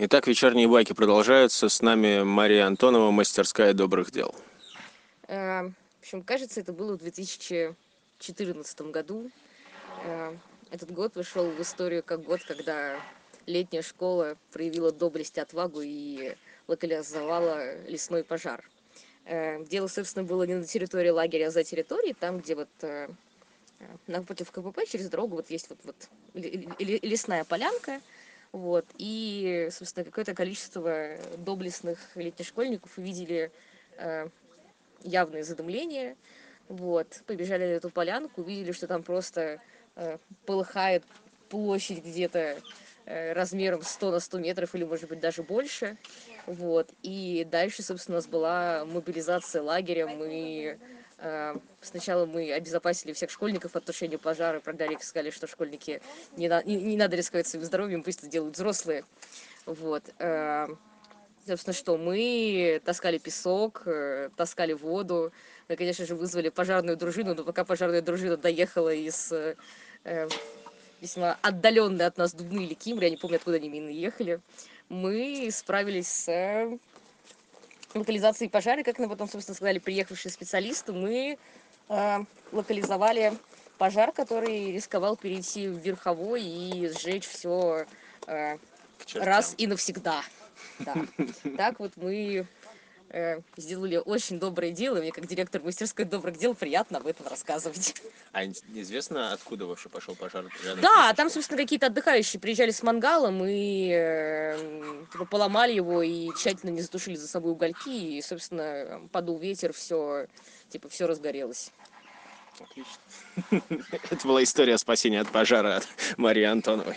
Итак, вечерние байки продолжаются. С нами Мария Антонова, мастерская добрых дел. Э, В общем, кажется, это было в 2014 году. Э, Этот год вошел в историю как год, когда летняя школа проявила доблесть отвагу и локализовала лесной пожар. Э, Дело, собственно, было не на территории лагеря, а за территорией, там, где вот напротив КПП через дорогу вот есть вот, вот ле- ле- лесная полянка, вот, и, собственно, какое-то количество доблестных летних школьников увидели э, явное задымление, вот, побежали на эту полянку, увидели, что там просто э, полыхает площадь где-то э, размером 100 на 100 метров или, может быть, даже больше, вот, и дальше, собственно, у нас была мобилизация лагеря, мы сначала мы обезопасили всех школьников от тушения пожара, прогнали их, сказали, что школьники не, на- не, не надо рисковать своим здоровьем, пусть это делают взрослые, вот, э, Собственно, что мы таскали песок, э, таскали воду. Мы, конечно же, вызвали пожарную дружину, но пока пожарная дружина доехала из э, э, весьма отдаленной от нас Дубны или Кимры, я не помню, откуда они именно ехали, мы справились с э, локализацией пожара, как нам потом, собственно, сказали приехавшие специалисты, мы э, локализовали пожар, который рисковал перейти в верховой и сжечь все чертям. раз и навсегда. Да. Так вот мы э, сделали очень доброе дело. Мне как директор мастерской добрых дел приятно об этом рассказывать. А ин- известно, откуда вообще пошел пожар? Да, там, собственно, какие-то отдыхающие приезжали с мангалом и э, типа, поломали его и тщательно не затушили за собой угольки. И, собственно, подул ветер, все, типа, все разгорелось. Отлично. Это была история спасения от пожара от Марии Антоновой.